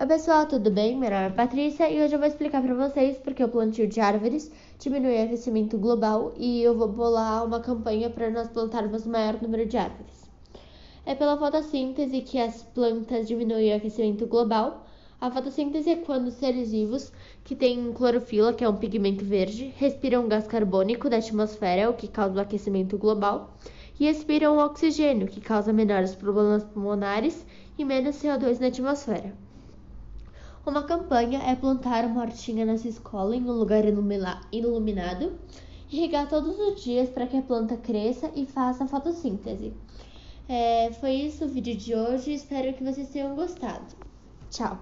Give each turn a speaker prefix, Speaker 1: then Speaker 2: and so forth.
Speaker 1: Oi pessoal, tudo bem? Meu nome é Patrícia e hoje eu vou explicar para vocês porque o plantio de árvores diminui o aquecimento global e eu vou bolar uma campanha para nós plantarmos o maior número de árvores. É pela fotossíntese que as plantas diminuem o aquecimento global. A fotossíntese é quando os seres vivos que têm clorofila, que é um pigmento verde, respiram gás carbônico da atmosfera, o que causa o aquecimento global, e expiram oxigênio, que causa menores problemas pulmonares e menos CO2 na atmosfera. Uma campanha é plantar uma hortinha nessa escola em um lugar iluminado e regar todos os dias para que a planta cresça e faça fotossíntese. É, foi isso o vídeo de hoje, espero que vocês tenham gostado. Tchau!